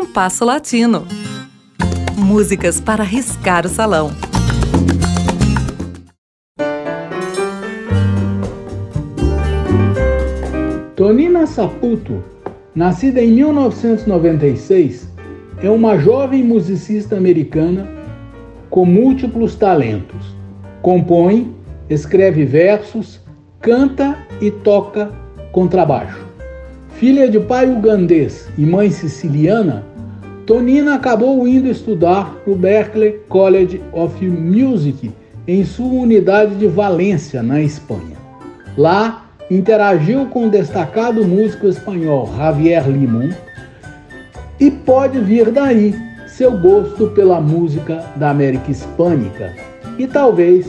Compasso Latino. Músicas para riscar o salão. Tonina Saputo, nascida em 1996, é uma jovem musicista americana com múltiplos talentos. Compõe, escreve versos, canta e toca contrabaixo. Filha de pai ugandês e mãe siciliana, Tonina acabou indo estudar no Berklee College of Music em sua unidade de Valência, na Espanha. Lá, interagiu com o destacado músico espanhol Javier Limón e pode vir daí seu gosto pela música da América Hispânica e talvez,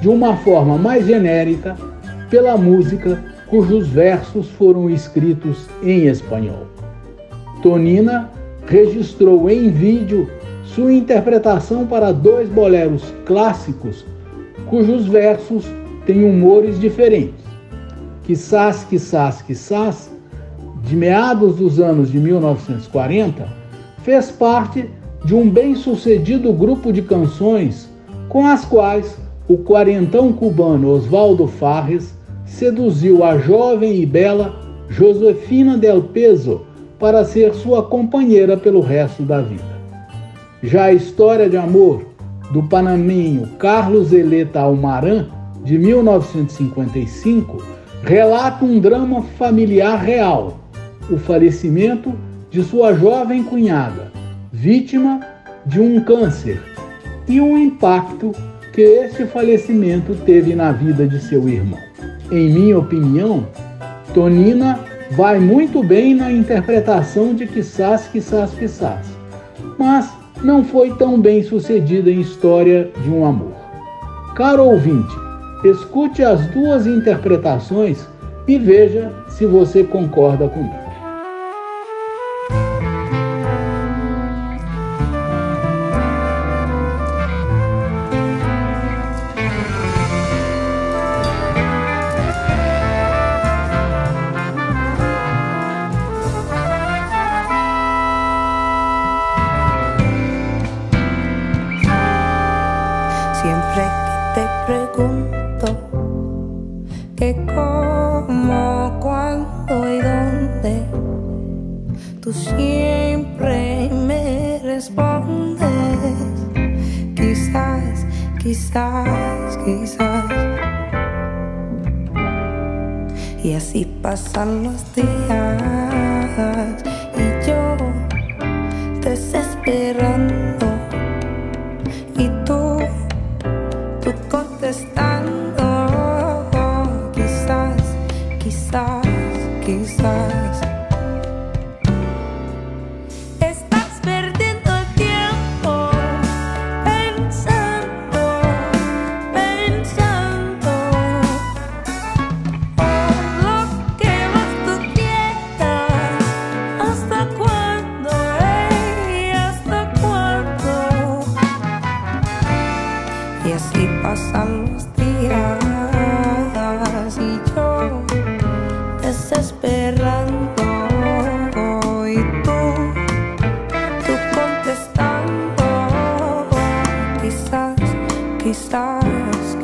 de uma forma mais genérica, pela música cujos versos foram escritos em espanhol. Tonina registrou em vídeo sua interpretação para dois boleros clássicos cujos versos têm humores diferentes. Quizás, quizás, quizás, de meados dos anos de 1940, fez parte de um bem-sucedido grupo de canções com as quais o quarentão cubano Oswaldo Farres seduziu a jovem e bela Josefina del Peso para ser sua companheira pelo resto da vida. Já a história de amor do panamenho Carlos Eleta Almaran, de 1955, relata um drama familiar real, o falecimento de sua jovem cunhada, vítima de um câncer, e o impacto que este falecimento teve na vida de seu irmão. Em minha opinião, Tonina vai muito bem na interpretação de Quissás, Quissás, Quissás, mas não foi tão bem sucedida em História de um Amor. Caro ouvinte, Escute as duas interpretações e veja se você concorda comigo. Siempre que te pregunto que cómo, cuándo y dónde, tú siempre me respondes. Quizás, quizás, quizás. Y así pasan los días y yo desesperado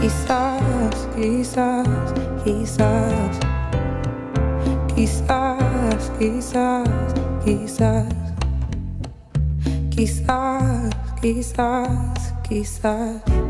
Quizás, quizás, quizás. Quizás, quizás, quizás. Quizás, quizás, quizás. sucks,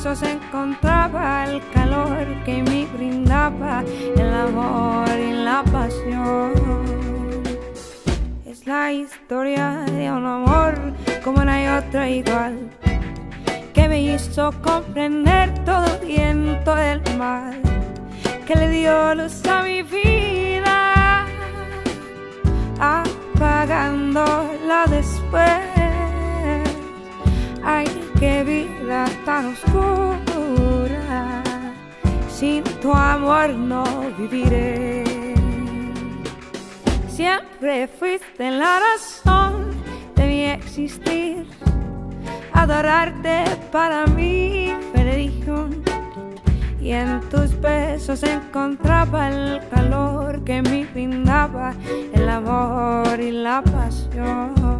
tus besos encontraba el calor que me brindaba el amor y la pasión. Es la historia de un amor como no hay otro igual, que me hizo comprender todo el viento del mal, que le dio luz a mi vida, apagándola después. Qué vida tan oscura. Sin tu amor no viviré. Siempre fuiste la razón de mi existir. Adorarte para mí religión. Y en tus besos encontraba el calor que me brindaba el amor y la pasión.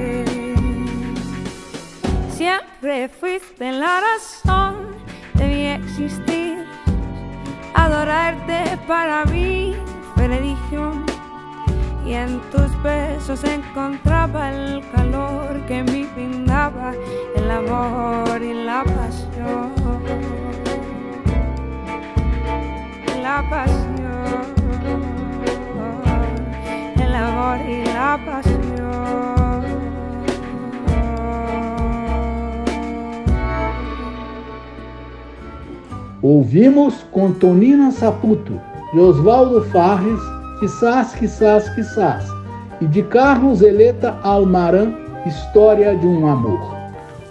Siempre fuiste la razón de mi existir. Adorarte para mí fue religión. Y en tus besos encontraba el calor que me brindaba el amor y la pasión. La pasión. El amor y la pasión. Ouvimos com Tonina Saputo, de Oswaldo Farres, Quissás, Quissás, Quissás, e de Carlos Eleta Almaran, História de um Amor.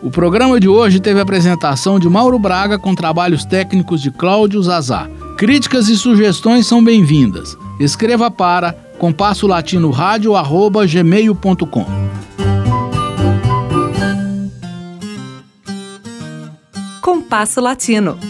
O programa de hoje teve a apresentação de Mauro Braga com trabalhos técnicos de Cláudio Zazá. Críticas e sugestões são bem-vindas. Escreva para compasso latino rádio@gmail.com. Compasso Latino.